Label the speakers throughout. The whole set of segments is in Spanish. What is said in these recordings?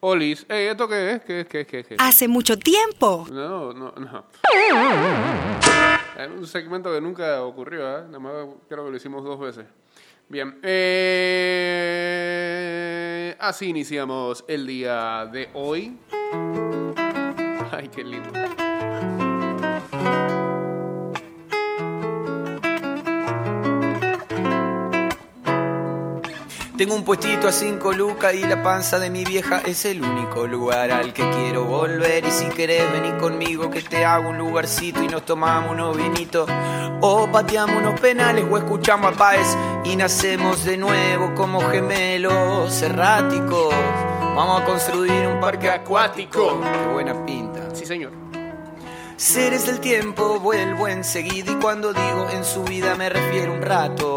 Speaker 1: Olis. Ey, ¿esto qué es? ¿Qué es? ¿Qué es? ¿Qué es? ¿Qué es?
Speaker 2: Hace mucho tiempo.
Speaker 1: No, no, no. Es un segmento que nunca ocurrió, ¿eh? Nada más creo que lo hicimos dos veces. Bien. eh, así iniciamos el día de hoy. Ay, qué lindo.
Speaker 3: Tengo un puestito a cinco lucas y la panza de mi vieja es el único lugar al que quiero volver. Y si querés venir conmigo que te hago un lugarcito y nos tomamos unos vinitos. O pateamos unos penales o escuchamos a Páez y nacemos de nuevo como gemelos erráticos. Vamos a construir un parque acuático. Qué buena pinta.
Speaker 1: Sí, señor.
Speaker 3: Seres del tiempo vuelvo enseguida y cuando digo en su vida me refiero un rato.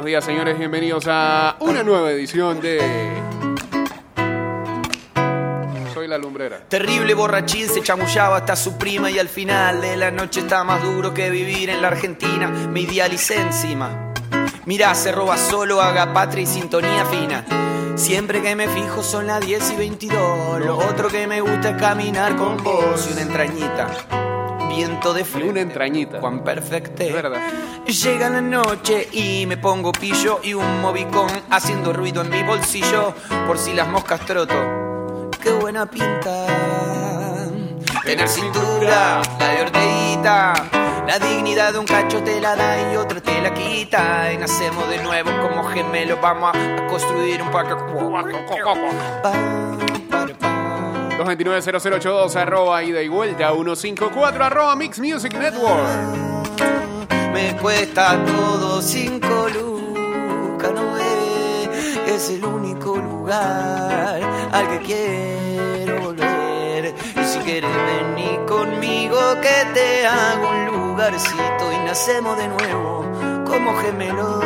Speaker 1: Buenos días, señores. Bienvenidos a una nueva edición de. Soy la lumbrera.
Speaker 3: Terrible borrachín se chamullaba hasta su prima y al final de la noche está más duro que vivir en la Argentina. Me idealicé encima. Mirá, se roba solo, haga patria y sintonía fina. Siempre que me fijo son las 10 y 22. Lo otro que me gusta es caminar con vos y una entrañita. Viento de frente.
Speaker 1: Una entrañita.
Speaker 3: Juan perfecte.
Speaker 1: Es verdad.
Speaker 3: Llega la noche y me pongo pillo y un movicón haciendo ruido en mi bolsillo por si las moscas troto. Qué buena pinta. Tener cintura, la de orteguita. La dignidad de un cacho te la da y otro te la quita. Y nacemos de nuevo como gemelos. Vamos a, a construir un parque. Pam, pare, pam.
Speaker 1: 229-0082 arroba ida y vuelta 154 arroba Mix Music Network.
Speaker 3: Me cuesta todo cinco lucas, no es el único lugar al que quiero volver. Y si quieres venir conmigo que te hago un lugarcito y nacemos de nuevo como gemelos.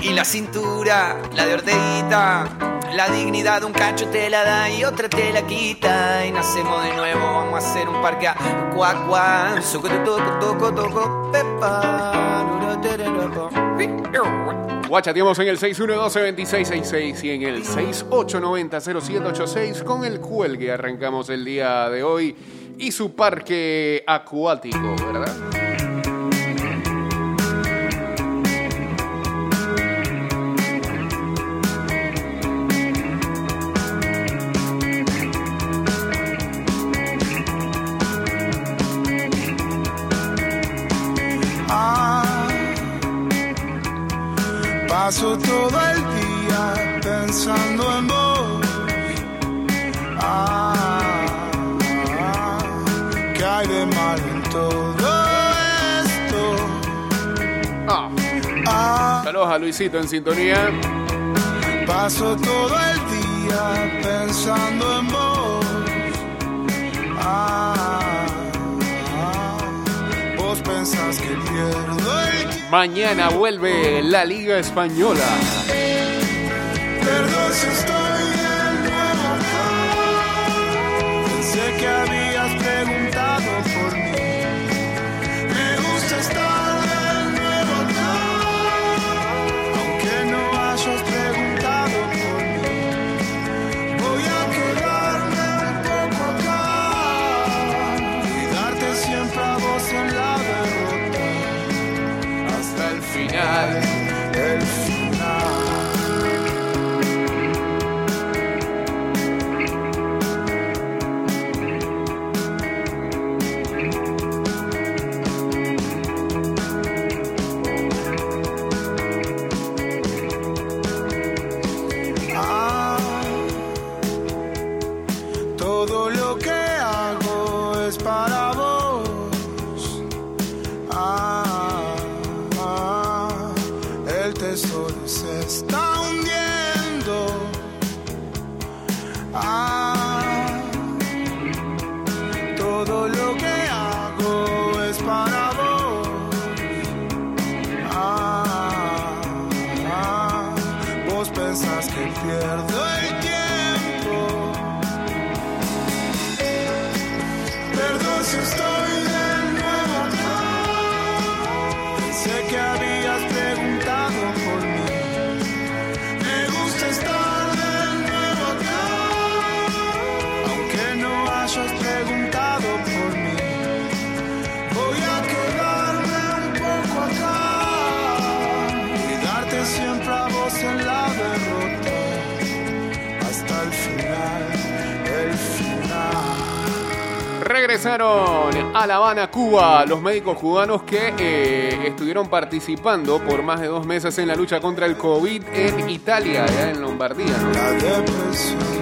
Speaker 3: Y la cintura, la de orteguita, la dignidad de un cacho te la da y otra te la quita. Y nacemos de nuevo, vamos a hacer un parque a cuac cuac. Soco, toco, toco, toco, pepa.
Speaker 1: Guachateamos en el 612-2666 y en el 6890-0786 con el cuelgue. Arrancamos el día de hoy y su parque acuático, ¿verdad? A Luisito en sintonía.
Speaker 4: paso todo el día pensando en vos. Ah, vos pensás que pierdo el.
Speaker 1: Mañana vuelve la Liga Española.
Speaker 4: Perdón si estoy acá. Pensé que habías todo lo que hago es para vos.
Speaker 1: Ah,
Speaker 4: ah, ah. vos pensás que pierdo
Speaker 1: Regresaron a La Habana, Cuba, los médicos cubanos que eh, estuvieron participando por más de dos meses en la lucha contra el COVID en Italia, allá en Lombardía. ¿no?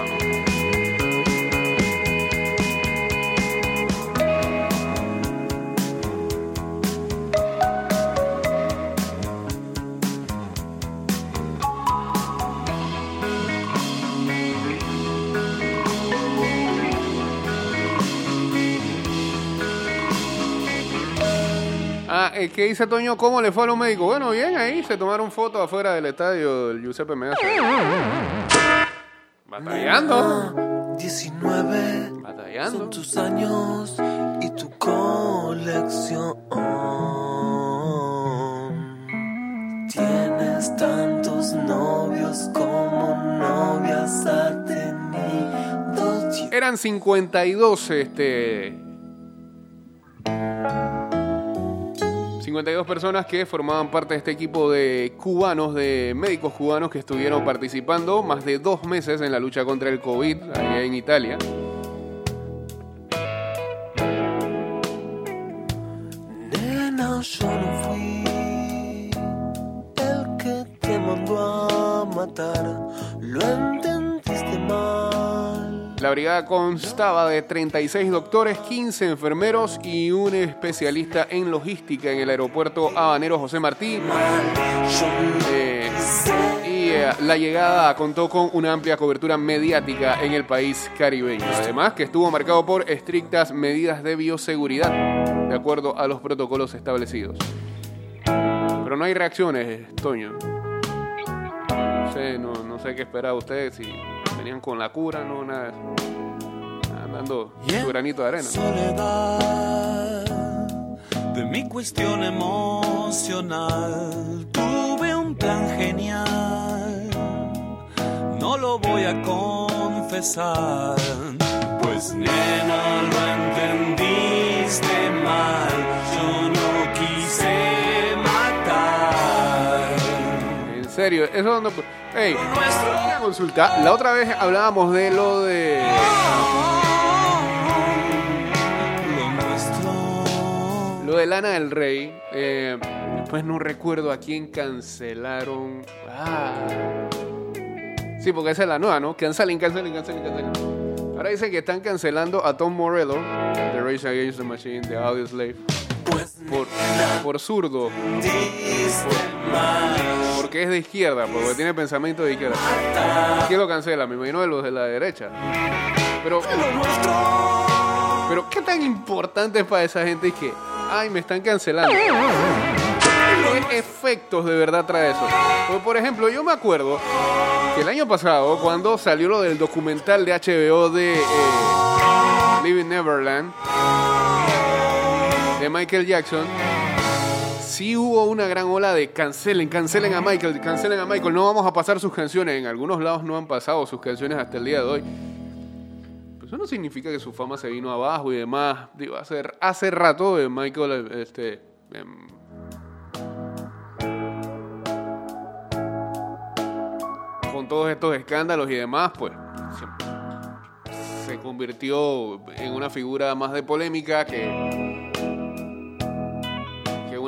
Speaker 1: ¿qué dice Toño? ¿Cómo le fue a los médicos? Bueno, bien, ahí se tomaron fotos afuera del estadio del Giuseppe Meazza. Batallando.
Speaker 2: 19
Speaker 1: Batallando.
Speaker 2: son tus años y tu colección. Tienes tantos novios como novias ha tenido.
Speaker 1: Eran 52, este. 52 personas que formaban parte de este equipo de cubanos, de médicos cubanos que estuvieron participando más de dos meses en la lucha contra el COVID allá en Italia.
Speaker 2: Nena, yo no fui el que te mandó a matar.
Speaker 1: La brigada constaba de 36 doctores, 15 enfermeros y un especialista en logística en el aeropuerto habanero José Martí. Eh, y eh, la llegada contó con una amplia cobertura mediática en el país caribeño. Además, que estuvo marcado por estrictas medidas de bioseguridad, de acuerdo a los protocolos establecidos. Pero no hay reacciones, Toño. No sé, no, no sé qué esperaba ustedes, si venían con la cura, no, nada de eso. Andando su granito de arena.
Speaker 5: soledad de mi cuestión emocional. Tuve un plan genial, no lo voy a confesar. Pues nena, lo entendiste mal,
Speaker 1: serio, eso no. Hey, una consulta. La otra vez hablábamos de lo de.
Speaker 5: Lo
Speaker 1: de Lana del Rey. Eh, después no recuerdo a quién cancelaron. Ah. Sí, porque esa es la nueva, ¿no? Cancelen, cancelen, cancelen, cancelen. Ahora dicen que están cancelando a Tom Morello de Rage Against the Machine, de Audio Slave. Por, por zurdo. Porque es de izquierda, porque tiene pensamiento de izquierda. ¿Quién lo cancela? Me imagino de los de la derecha. Pero. Pero, ¿qué tan importante es para esa gente que, ay, me están cancelando? ¿Qué efectos de verdad trae eso? Porque, por ejemplo, yo me acuerdo que el año pasado, cuando salió lo del documental de HBO de eh, Living Neverland, de Michael Jackson, sí hubo una gran ola de cancelen, cancelen a Michael, cancelen a Michael, no vamos a pasar sus canciones. En algunos lados no han pasado sus canciones hasta el día de hoy. Pero eso no significa que su fama se vino abajo y demás. Digo, hace, hace rato eh, Michael, este, em, con todos estos escándalos y demás, pues se, convirtió en una figura más de polémica que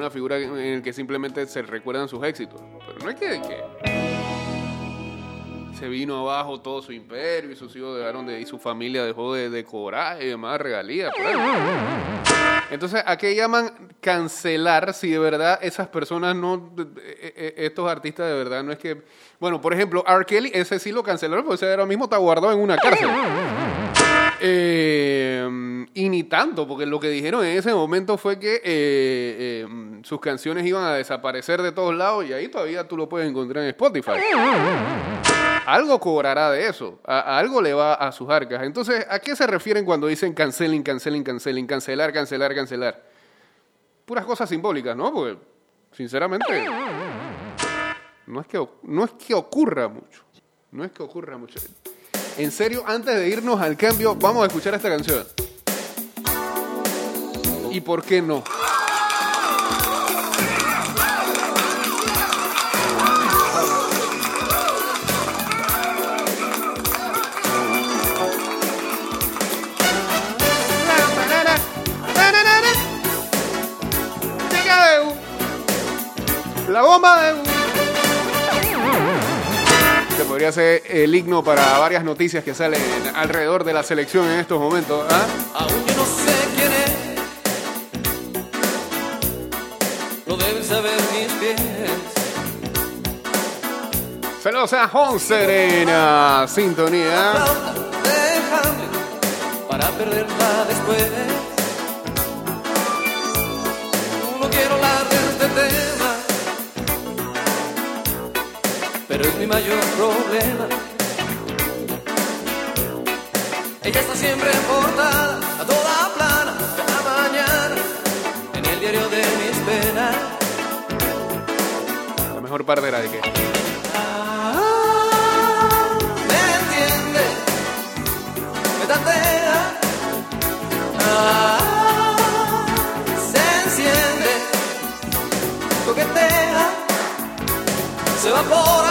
Speaker 1: una figura en la que simplemente se recuerdan sus éxitos. Pero no es que, se vino abajo todo su imperio y sus hijos dejaron de y su familia dejó de, de cobrar y demás regalías. Entonces, ¿a qué llaman cancelar si de verdad esas personas no, eh, eh, estos artistas de verdad no es que, bueno, por ejemplo, R. Kelly, ese sí lo cancelaron porque ese ahora mismo está guardado en una cárcel. Eh, y ni tanto, porque lo que dijeron en ese momento fue que eh, eh, sus canciones iban a desaparecer de todos lados y ahí todavía tú lo puedes encontrar en Spotify. Algo cobrará de eso, algo le va a sus arcas. Entonces, ¿a qué se refieren cuando dicen cancelen, cancelen, cancelen, cancelar, cancelar, cancelar? Puras cosas simbólicas, ¿no? Porque, sinceramente, no es que, no es que ocurra mucho. No es que ocurra mucho. En serio, antes de irnos al cambio, vamos a escuchar esta canción. ¿Y por qué no? La bomba de podría ser el himno para varias noticias que salen alrededor de la selección en estos momentos. ¿ah?
Speaker 5: Aún yo no sé quién es. Lo deben saber mis pies.
Speaker 1: Saludos a Jon Serena, sintonía.
Speaker 5: Déjame para perderla después. Pero es mi mayor problema. Ella está siempre portada, a toda plana, cada mañana, en el diario de mis penas.
Speaker 1: La mejor parte era de que.
Speaker 5: me entiende, me tantea, ah, se enciende, coquetea, se evapora,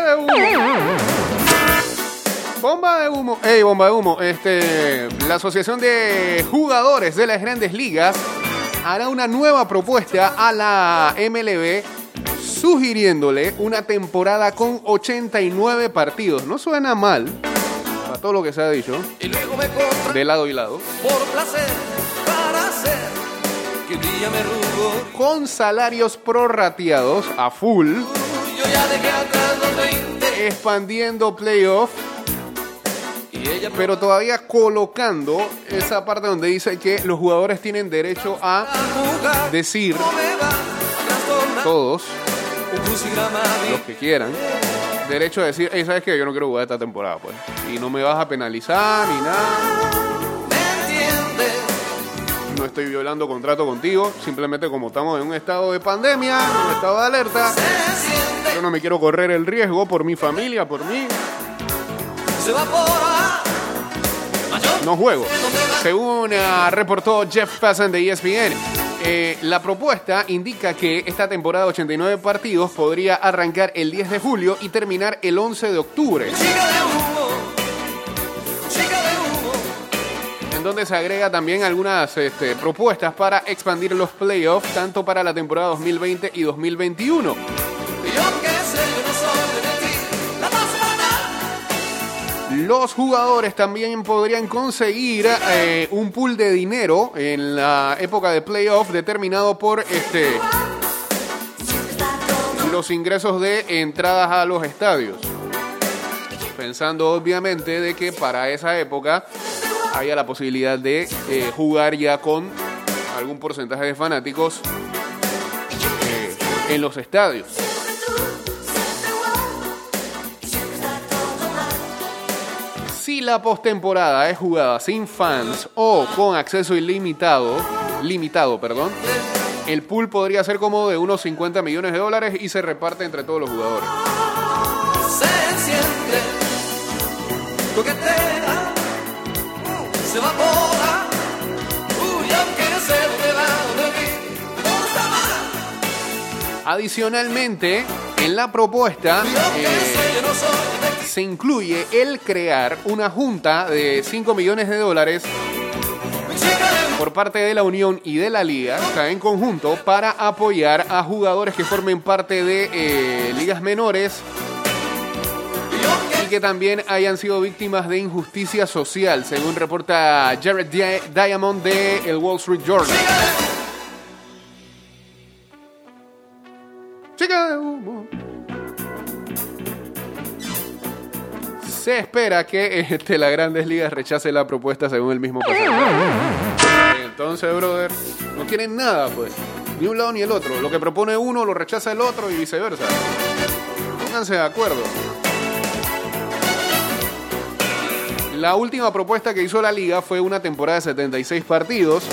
Speaker 5: de humo.
Speaker 1: Bomba de humo. Ey, bomba de humo. Este, la Asociación de Jugadores de las Grandes Ligas hará una nueva propuesta a la MLB sugiriéndole una temporada con 89 partidos. No suena mal, todo lo que se ha dicho,
Speaker 5: Y luego me
Speaker 1: de lado y lado.
Speaker 5: por placer para hacer que un día me rubor.
Speaker 1: Con salarios prorrateados a full,
Speaker 5: Yo ya dejé atrás los 20
Speaker 1: expandiendo playoff
Speaker 5: y ella
Speaker 1: pero todavía colocando esa parte donde dice que los jugadores tienen derecho a decir, todos los que quieran, derecho a decir, hey, ¿sabes qué? Yo no quiero jugar esta temporada, pues. Y no me vas a penalizar ni nada, no estoy violando contrato contigo, simplemente como estamos en un estado de pandemia, en un estado de alerta, yo no me quiero correr el riesgo por mi familia, por mí, no juego. Según ah, reportó Jeff Passan de ESPN, eh, la propuesta indica que esta temporada de 89 partidos podría arrancar el 10 de julio y terminar el 11 de octubre,
Speaker 5: Chica de humo, chica de humo.
Speaker 1: en donde se agrega también algunas este, propuestas para expandir los playoffs tanto para la temporada 2020 y 2021. Los jugadores también podrían conseguir eh, un pool de dinero en la época de playoff determinado por este los ingresos de entradas a los estadios. Pensando obviamente de que para esa época haya la posibilidad de eh, jugar ya con algún porcentaje de fanáticos eh, en los estadios. La postemporada es jugada sin fans o con acceso ilimitado, limitado, perdón, el pool podría ser como de unos 50 millones de dólares y se reparte entre todos los jugadores. Adicionalmente, en la propuesta eh, se incluye el crear una junta de 5 millones de dólares por parte de la Unión y de la Liga, o en conjunto, para apoyar a jugadores que formen parte de eh, ligas menores
Speaker 5: y
Speaker 1: que también hayan sido víctimas de injusticia social, según reporta Jared Di- Diamond de el Wall Street Journal. Se espera que este, la Grandes Ligas rechace la propuesta según el mismo pasaje. Entonces, brother, no quieren nada, pues. Ni un lado ni el otro. Lo que propone uno lo rechaza el otro y viceversa. Pónganse de acuerdo. La última propuesta que hizo la liga fue una temporada de 76 partidos.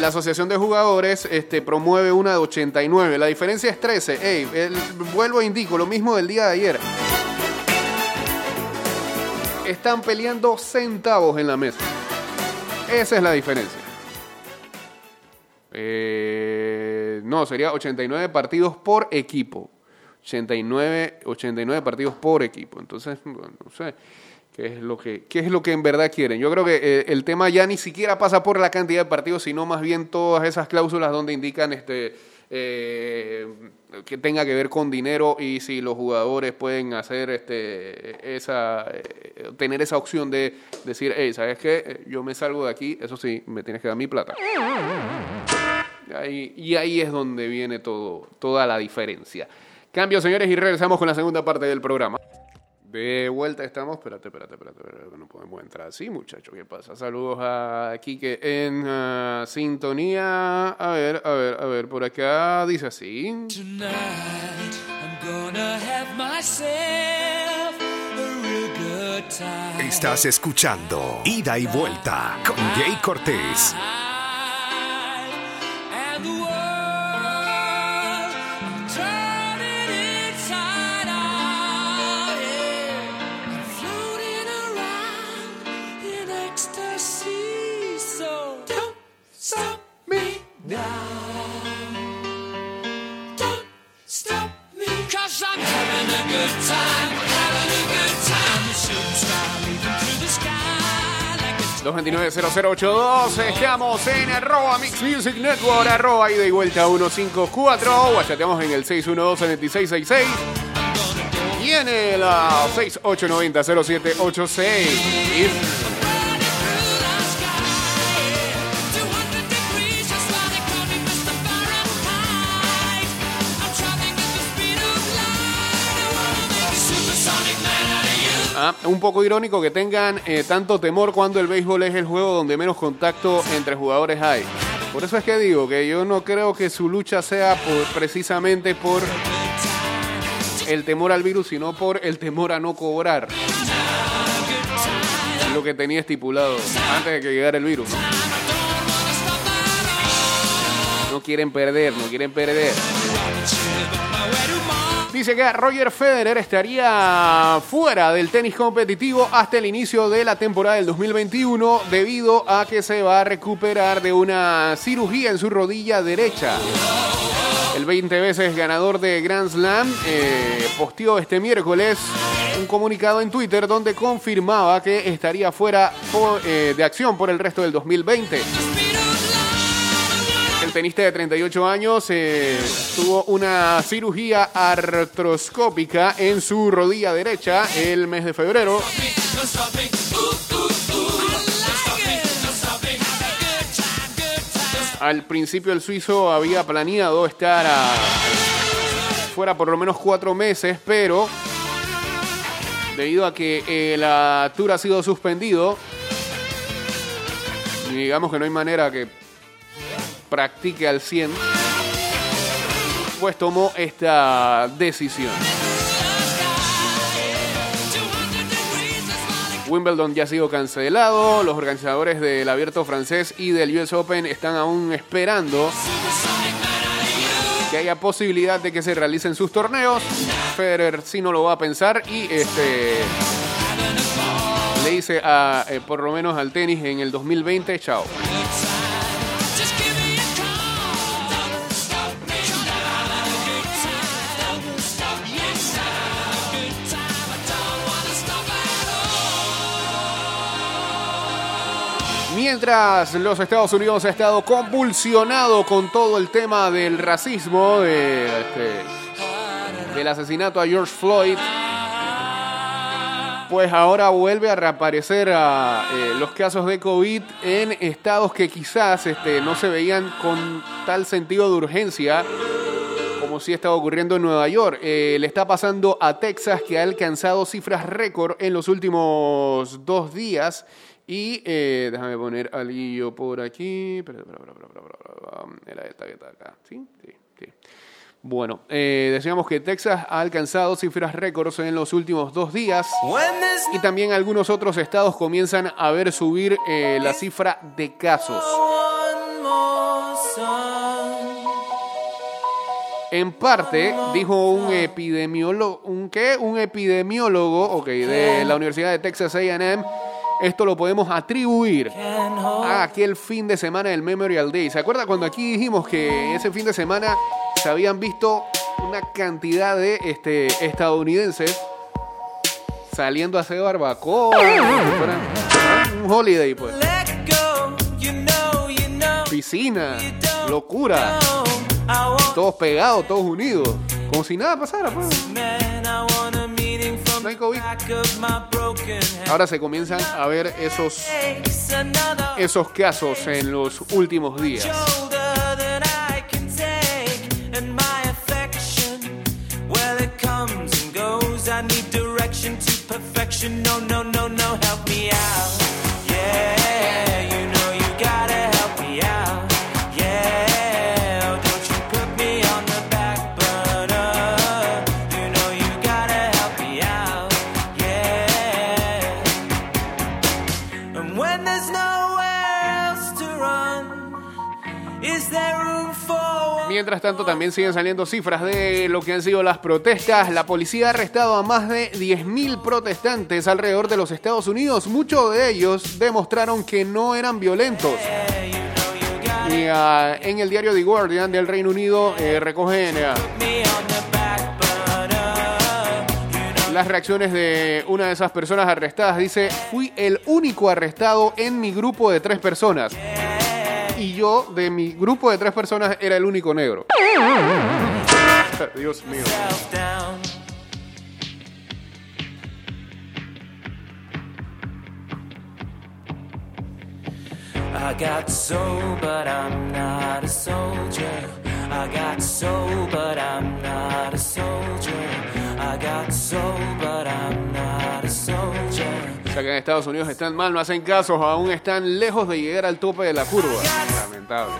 Speaker 1: La asociación de jugadores este, promueve una de 89. La diferencia es 13. Ey, el- vuelvo e indico lo mismo del día de ayer. Están peleando centavos en la mesa. Esa es la diferencia. Eh, no, sería 89 partidos por equipo. 89, 89 partidos por equipo. Entonces, bueno, no sé qué es lo que, qué es lo que en verdad quieren. Yo creo que eh, el tema ya ni siquiera pasa por la cantidad de partidos, sino más bien todas esas cláusulas donde indican este eh, que tenga que ver con dinero y si los jugadores pueden hacer este esa eh, tener esa opción de decir, hey, ¿sabes qué? Yo me salgo de aquí, eso sí, me tienes que dar mi plata. Y ahí, es donde viene todo, toda la diferencia. Cambio, señores, y regresamos con la segunda parte del programa. De vuelta estamos. Espérate, espérate, espérate. espérate, No podemos entrar así, muchachos. ¿Qué pasa? Saludos a Kike en ah, sintonía. A ver, a ver, a ver. Por acá dice así.
Speaker 6: Tonight, I'm gonna have myself a real good time.
Speaker 7: Estás escuchando Ida y Vuelta con Jay Cortés.
Speaker 1: 90082. Estamos en arroba Mix Music Network, arroba ida y vuelta 154. Guachateamos en el 612-7666. Y en el ah, 6890-0786. Un poco irónico que tengan eh, tanto temor cuando el béisbol es el juego donde menos contacto entre jugadores hay. Por eso es que digo que yo no creo que su lucha sea por, precisamente por el temor al virus, sino por el temor a no cobrar. Lo que tenía estipulado antes de que llegara el virus. No quieren perder, no quieren perder. Dice que Roger Federer estaría fuera del tenis competitivo hasta el inicio de la temporada del 2021 debido a que se va a recuperar de una cirugía en su rodilla derecha. El 20 veces ganador de Grand Slam eh, posteó este miércoles un comunicado en Twitter donde confirmaba que estaría fuera eh, de acción por el resto del 2020. El tenista de 38 años eh, tuvo una cirugía artroscópica en su rodilla derecha el mes de febrero. Al principio el suizo había planeado estar fuera por lo menos cuatro meses, pero debido a que eh, la tour ha sido suspendido. Digamos que no hay manera que practique al 100. Pues tomó esta decisión. Wimbledon ya ha sido cancelado. Los organizadores del Abierto Francés y del US Open están aún esperando que haya posibilidad de que se realicen sus torneos. Federer sí no lo va a pensar y este le dice a eh, por lo menos al tenis en el 2020 chao. Mientras los Estados Unidos ha estado convulsionado con todo el tema del racismo, este, del asesinato a George Floyd, pues ahora vuelve a reaparecer a, eh, los casos de COVID en estados que quizás este, no se veían con tal sentido de urgencia como sí estaba ocurriendo en Nueva York. Eh, le está pasando a Texas que ha alcanzado cifras récord en los últimos dos días. Y eh, déjame poner al guillo por aquí. Espera. Era esta que está acá. ¿Sí? Sí, sí. Bueno, eh, decíamos que Texas ha alcanzado cifras récords en los últimos dos días. Y también algunos otros estados comienzan a ver subir eh, la cifra de casos. En parte, dijo un epidemiólogo, ¿un qué? Un epidemiólogo, ok, de la Universidad de Texas A&M. Esto lo podemos atribuir a aquel fin de semana del Memorial Day. ¿Se acuerda cuando aquí dijimos que ese fin de semana se habían visto una cantidad de este, estadounidenses saliendo a hacer barbacoa? Un holiday, pues. Piscina, locura. Todos pegados, todos unidos. Como si nada pasara, pues. Ahora se comienzan a ver esos, esos casos en los últimos días.
Speaker 7: No, no, no, no, help me out.
Speaker 1: Mientras tanto, también siguen saliendo cifras de lo que han sido las protestas. La policía ha arrestado a más de 10.000 protestantes alrededor de los Estados Unidos. Muchos de ellos demostraron que no eran violentos. Y ah, en el diario The Guardian del Reino Unido eh, recogen
Speaker 7: burner?
Speaker 1: las reacciones de una de esas personas arrestadas. Dice, fui el único arrestado en mi grupo de tres personas. Y yo, de mi grupo de tres personas, era el único negro. Dios mío.
Speaker 7: I got soul, but I'm not a soldier. I got soul, but I'm not a soldier. I got soul, but I'm not a soldier.
Speaker 1: Que en Estados Unidos están mal, no hacen casos, aún están lejos de llegar al tope de la curva. Lamentable.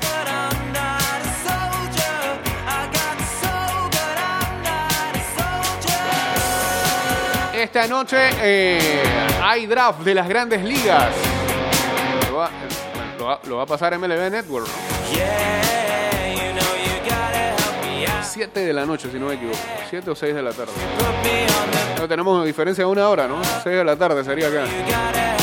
Speaker 1: Esta noche eh, hay draft de las grandes ligas. Lo va, a pasar MLB Network. 7 de la noche, si no me equivoco. 7 o 6 de la tarde. No tenemos diferencia de una hora, ¿no? 6 de la tarde sería acá.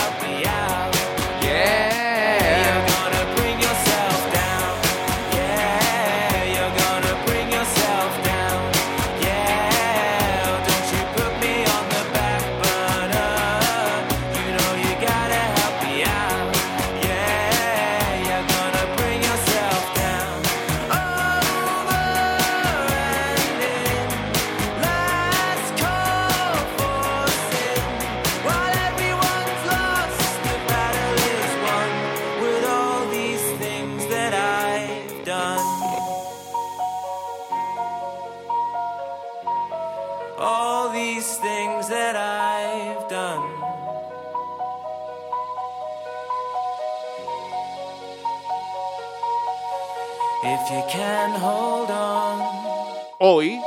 Speaker 1: Hoy,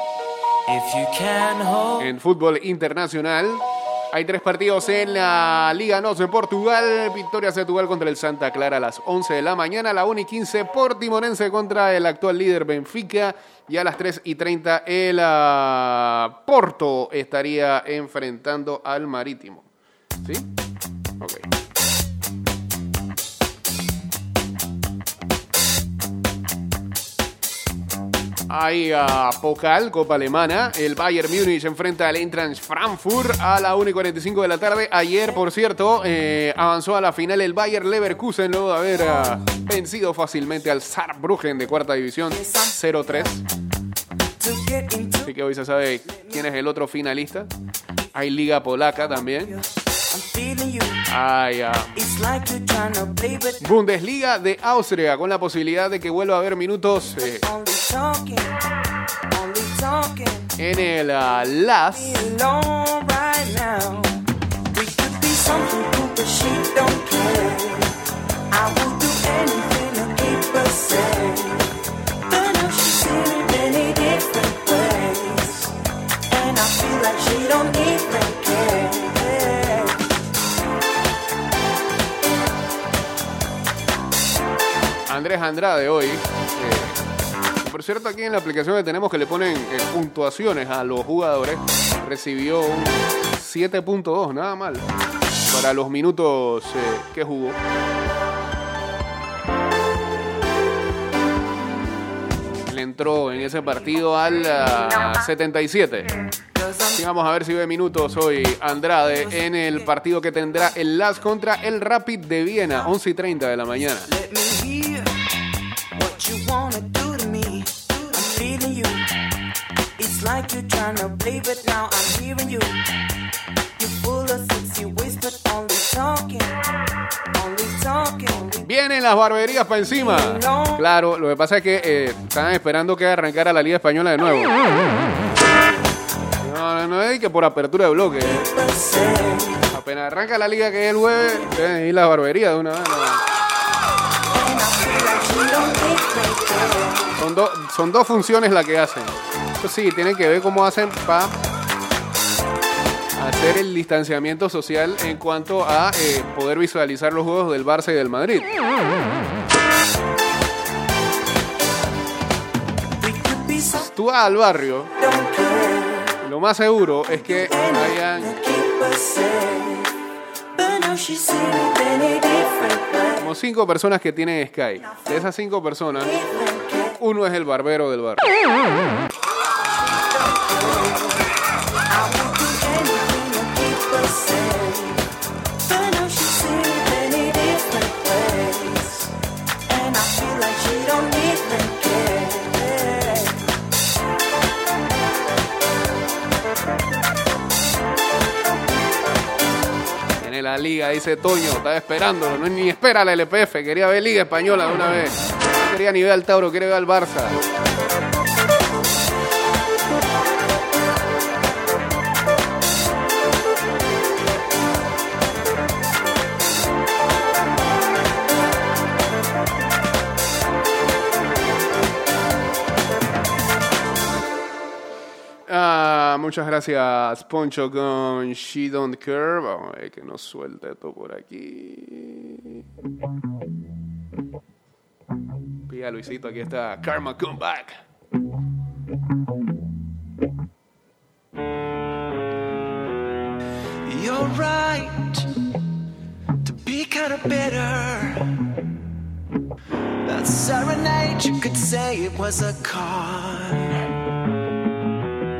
Speaker 1: en fútbol internacional, hay tres partidos en la Liga NOS en Portugal. Victoria Setúbal contra el Santa Clara a las 11 de la mañana. La 1 y 15 Portimonense contra el actual líder Benfica. Y a las 3 y 30 el ah, Porto estaría enfrentando al Marítimo. ¿Sí? Ok. Hay a Pokal, Copa Alemana. El Bayern Múnich enfrenta al Eintracht Frankfurt a la 1 y 45 de la tarde. Ayer, por cierto, eh, avanzó a la final el Bayern Leverkusen luego de haber ah, vencido fácilmente al Saarbrücken de cuarta división 0-3.
Speaker 2: to get into.
Speaker 1: Así que hoy se sabe quién es el otro finalista. Hay Liga Polaca también.
Speaker 2: I'm feeling you.
Speaker 1: Hay ah,
Speaker 2: It's like you're trying to play, but
Speaker 1: Bundesliga de Austria con la posibilidad de que vuelva a haber minutos eh, en el LAS. Andrés Andrade hoy. eh, por cierto, aquí en la aplicación que tenemos que le ponen eh, puntuaciones a los jugadores, recibió un 7.2, nada mal, para los minutos eh, que jugó. Le entró en ese partido al ah, 77. Y vamos a ver si ve minutos hoy Andrade en el partido que tendrá el LAS contra el Rapid de Viena, 11 y 30 de la mañana.
Speaker 2: Play, but now I'm hearing you. You're full of sexy ways, but only talking, only talking. Only
Speaker 1: Vienen las barberías para encima. Claro, lo que pasa es que eh, están esperando que arrancara la Liga Española de nuevo. No, no, no es que por apertura de bloque. eh. Apenas arranca la liga que es el jueves, deben ir las barberías de una vez. Son, dos son dos funciones las que hacen. Eso sí, tienen que ver cómo hacen para hacer el distanciamiento social en cuanto a eh, poder visualizar los juegos del Barça y del Madrid. Tú vas al barrio, lo más seguro es que hayan como cinco personas que tienen Sky. De esas cinco personas, uno es el barbero del barrio. Liga, dice Toño, estaba esperándolo, no ni espera la LPF, quería ver Liga Española de una vez. No quería ni ver al Tauro, quiere ver al Barça. Muchas gracias, Poncho, con She Don't Care. Vamos a ver que nos suelta esto por aquí. Pilla, Luisito, aquí está Karma Come Back.
Speaker 4: You're right to be kind of bitter. That serenade, you could say it was a con.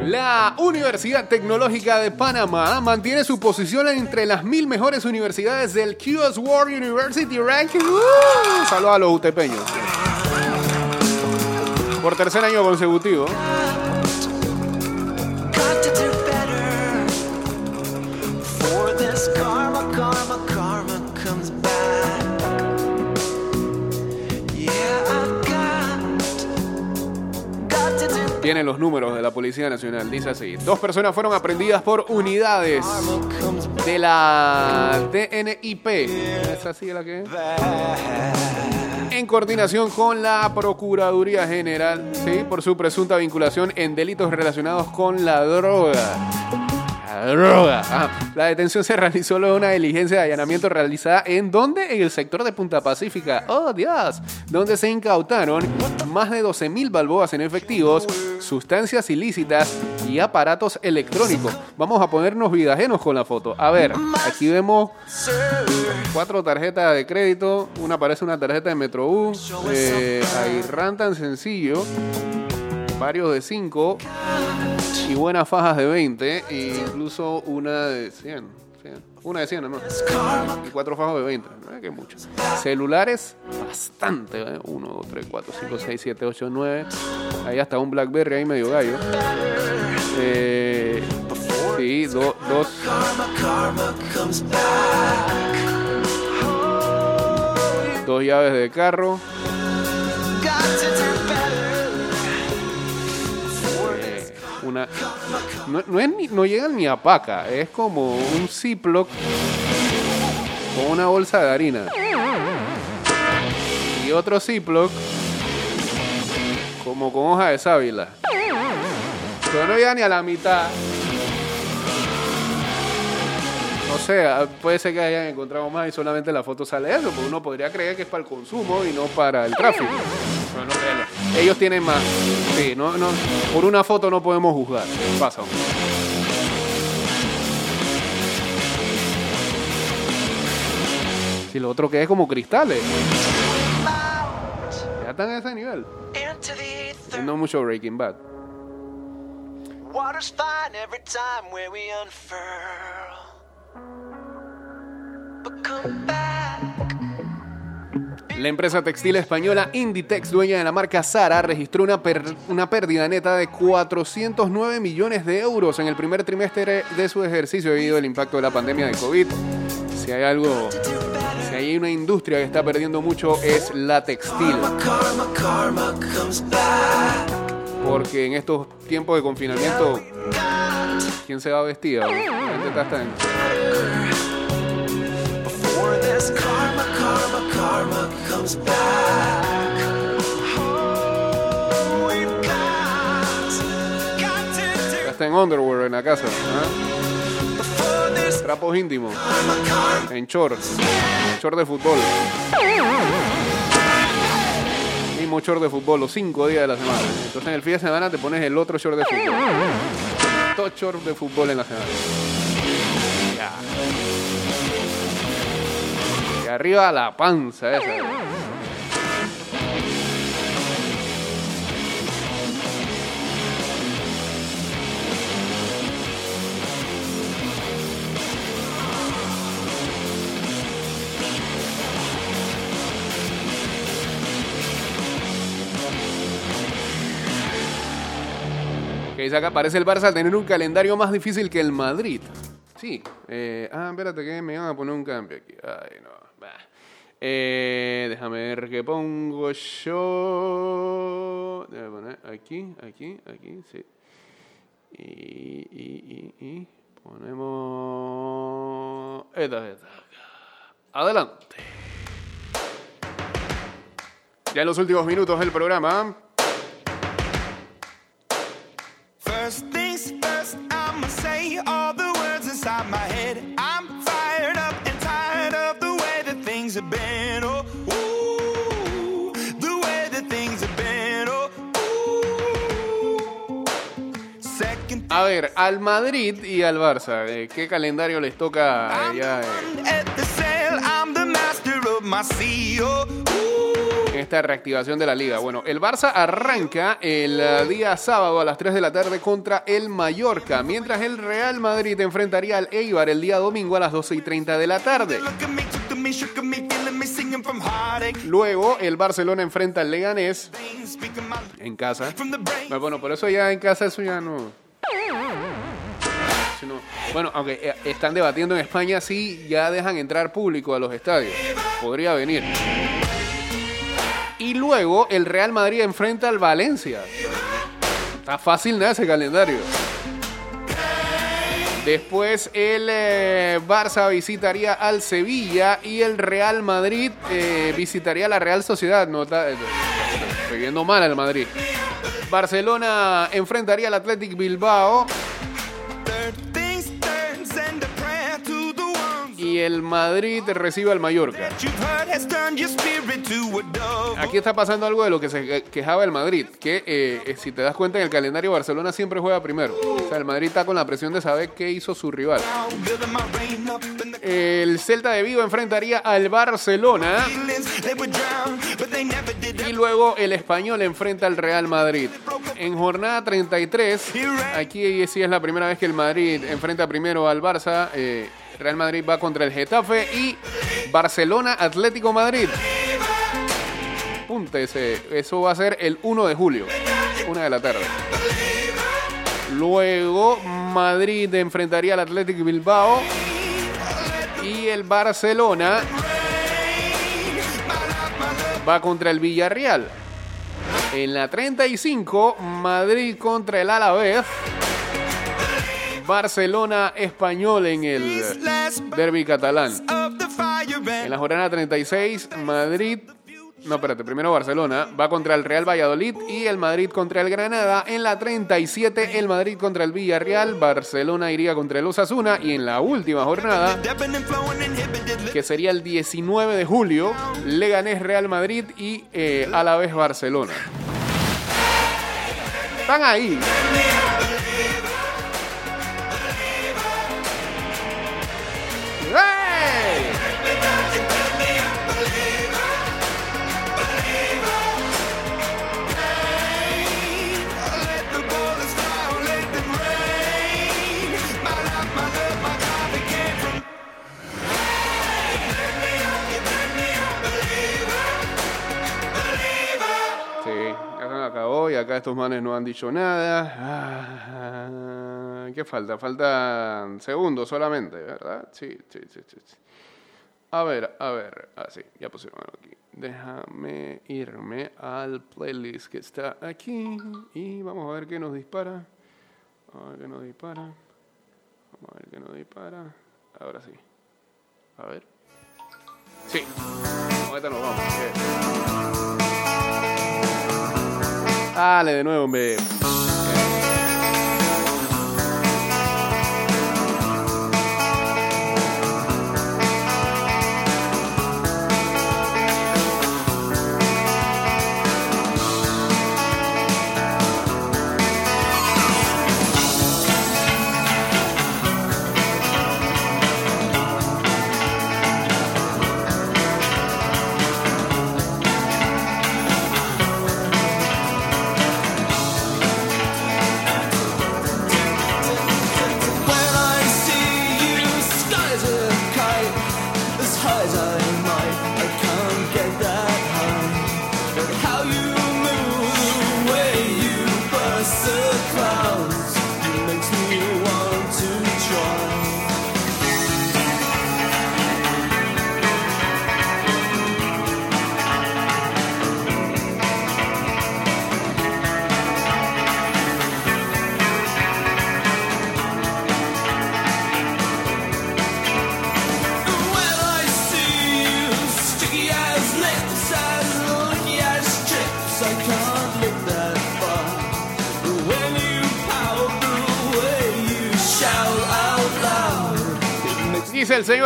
Speaker 1: La Universidad Tecnológica de Panamá mantiene su posición entre las mil mejores universidades del QS World University Ranking. ¡Uh! Saludos a los utepeños. Por tercer año consecutivo. Tienen los números de la Policía Nacional. Dice así. Dos personas fueron aprendidas por unidades de la DNIP. ¿Es así la que es? en coordinación con la Procuraduría General, ¿sí? por su presunta vinculación en delitos relacionados con la droga. Droga. Ah, la detención se realizó luego de una diligencia de allanamiento realizada en donde? En el sector de Punta Pacífica. Oh, Dios. Donde se incautaron más de 12 mil balboas en efectivos, sustancias ilícitas y aparatos electrónicos. Vamos a ponernos vidajenos con la foto. A ver, aquí vemos cuatro tarjetas de crédito. Una parece una tarjeta de Metrobús. Eh, Airran tan sencillo. Varios de 5 y buenas fajas de 20, e incluso una de 100. 100. Una de 100, ¿no? Y cuatro fajas de 20, no que mucho. Celulares, bastante, ¿eh? 1, 2, 3, 4, 5, 6, 7, 8, 9. Ahí hasta un Blackberry ahí medio gallo. Eh, sí, do- dos. Dos llaves de carro. Una no, no es ni- no llegan ni a paca, es como un Ziploc con una bolsa de harina. Y otro Ziploc como con hoja de sábila. Pero no llega ni a la mitad. No sé, ah, puede ser que hayan encontrado más y solamente la foto sale eso, porque uno podría creer que es para el consumo y no para el tráfico. Ellos tienen más. Sí, no, no, por una foto no podemos juzgar. Pasa. Si lo otro que es como cristales. Ya están a ese nivel. No mucho Breaking Bad.
Speaker 4: Water's fine every time where we unfurl. But come back.
Speaker 1: La empresa textil española Inditex, dueña de la marca Zara, registró una, una pérdida neta de 409 millones de euros en el primer trimestre de su ejercicio debido al impacto de la pandemia de COVID. Si hay algo, si hay una industria que está perdiendo mucho es la textil. Porque en estos tiempos de confinamiento, ¿quién se va vestida? Está en- en underwear en la casa.
Speaker 4: this
Speaker 1: Trapos íntimos, en shorts, short de fútbol. Mismo short de fútbol los cinco días de la semana. Entonces en el fin de semana te pones el otro short de fútbol. Dos shorts de fútbol en la semana. Arriba la panza esa. Que dice acá, parece el Barça tener un calendario más difícil que el Madrid. Sí. eh, ah, espérate que me van a poner un cambio aquí. Ay, no. Eh, déjame ver qué pongo yo. Déjame poner aquí, aquí, aquí, sí. Y, y, y, y ponemos... Esta, esta. Adelante. Ya en los últimos minutos del programa.
Speaker 4: Have been. Oh, ooh, the way that things have been. Oh, ooh. Second
Speaker 1: A ver, al Madrid y al Barça, eh, ¿qué calendario les toca eh, ya eh, en esta reactivación de la liga? Bueno, el Barça arranca el día sábado a las 3 de la tarde contra el Mallorca, mientras el Real Madrid enfrentaría al Eibar el día domingo a las 12 y 30 de la tarde. Luego, el Barcelona enfrenta al Leganés en casa. Bueno, por eso ya en casa eso ya no... No- Bueno, aunque eh, están debatiendo en España si ya dejan entrar público a los estadios. Podría venir. Y luego el Real Madrid enfrenta al Valencia. Está fácil nada ese calendario. Después el eh, Barça visitaría al Sevilla y el Real Madrid eh, visitaría la Real Sociedad. No, eh, viendo mal al Madrid. Barcelona enfrentaría al Athletic Bilbao y el Madrid recibe al Mallorca. Aquí está pasando algo de lo que se quejaba el Madrid, que eh, si te das cuenta en el calendario Barcelona siempre juega primero. O sea, el Madrid está con la presión de saber qué hizo su rival. El Celta de Vigo enfrentaría al Barcelona y luego el Español enfrenta al Real Madrid. En jornada 33, aquí sí es la primera vez que el Madrid enfrenta primero al Barça. eh, Real Madrid va contra el Getafe y Barcelona Atlético Madrid. Púntese, eso va a ser el 1 de julio, una de la tarde. Luego Madrid enfrentaría al Atlético Bilbao y el Barcelona va contra el Villarreal. En la 35, Madrid contra el Alavés. Barcelona español en el derby catalán. En la jornada 36, Madrid. No, espérate, primero Barcelona va contra el Real Valladolid y el Madrid contra el Granada. En la 37, el Madrid contra el Villarreal. Barcelona iría contra el Osasuna. Y en la última jornada, que sería el 19 de julio, Leganés Real Madrid y eh, Alavés Barcelona. Están ahí. Y acá estos manes no han dicho nada. Ah, ¿Qué falta? Faltan segundos solamente, ¿verdad? Sí, sí, sí, sí. A ver, a ver. Ah, sí, ya pusieron aquí. Déjame irme al playlist que está aquí y vamos a ver qué nos dispara. A ver qué nos dispara. Vamos a ver qué nos dispara. Ahora sí. A ver. Sí. Ahorita nos vamos. Dale de nuevo, hombre.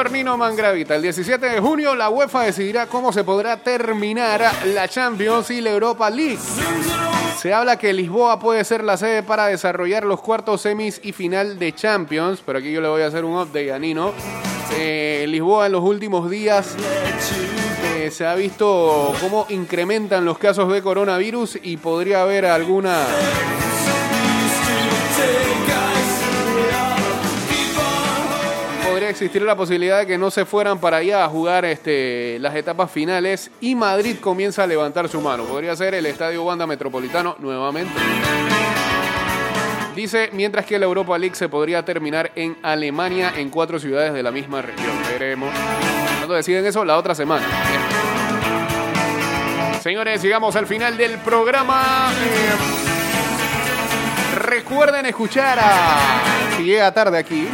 Speaker 1: Señor Nino Mangravita, el 17 de junio la UEFA decidirá cómo se podrá terminar la Champions y la Europa League. Se habla que Lisboa puede ser la sede para desarrollar los cuartos semis y final de Champions, pero aquí yo le voy a hacer un update a Nino. Eh, Lisboa en los últimos días eh, se ha visto cómo incrementan los casos de coronavirus y podría haber alguna existir la posibilidad de que no se fueran para allá a jugar este, las etapas finales y Madrid comienza a levantar su mano. Podría ser el Estadio Wanda Metropolitano nuevamente. Dice, mientras que la Europa League se podría terminar en Alemania en cuatro ciudades de la misma región. Veremos. ¿Cuándo deciden eso? La otra semana. Señores, llegamos al final del programa. Eh, recuerden escuchar a... Si llega tarde aquí,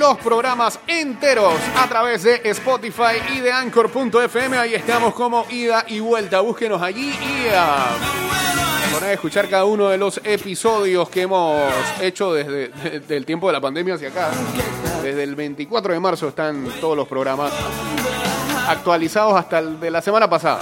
Speaker 1: los programas enteros a través de Spotify y de Anchor.fm. Ahí estamos como ida y vuelta. Búsquenos allí y ah, podrán escuchar cada uno de los episodios que hemos hecho desde, desde el tiempo de la pandemia hacia acá. Desde el 24 de marzo están todos los programas actualizados hasta el de la semana pasada.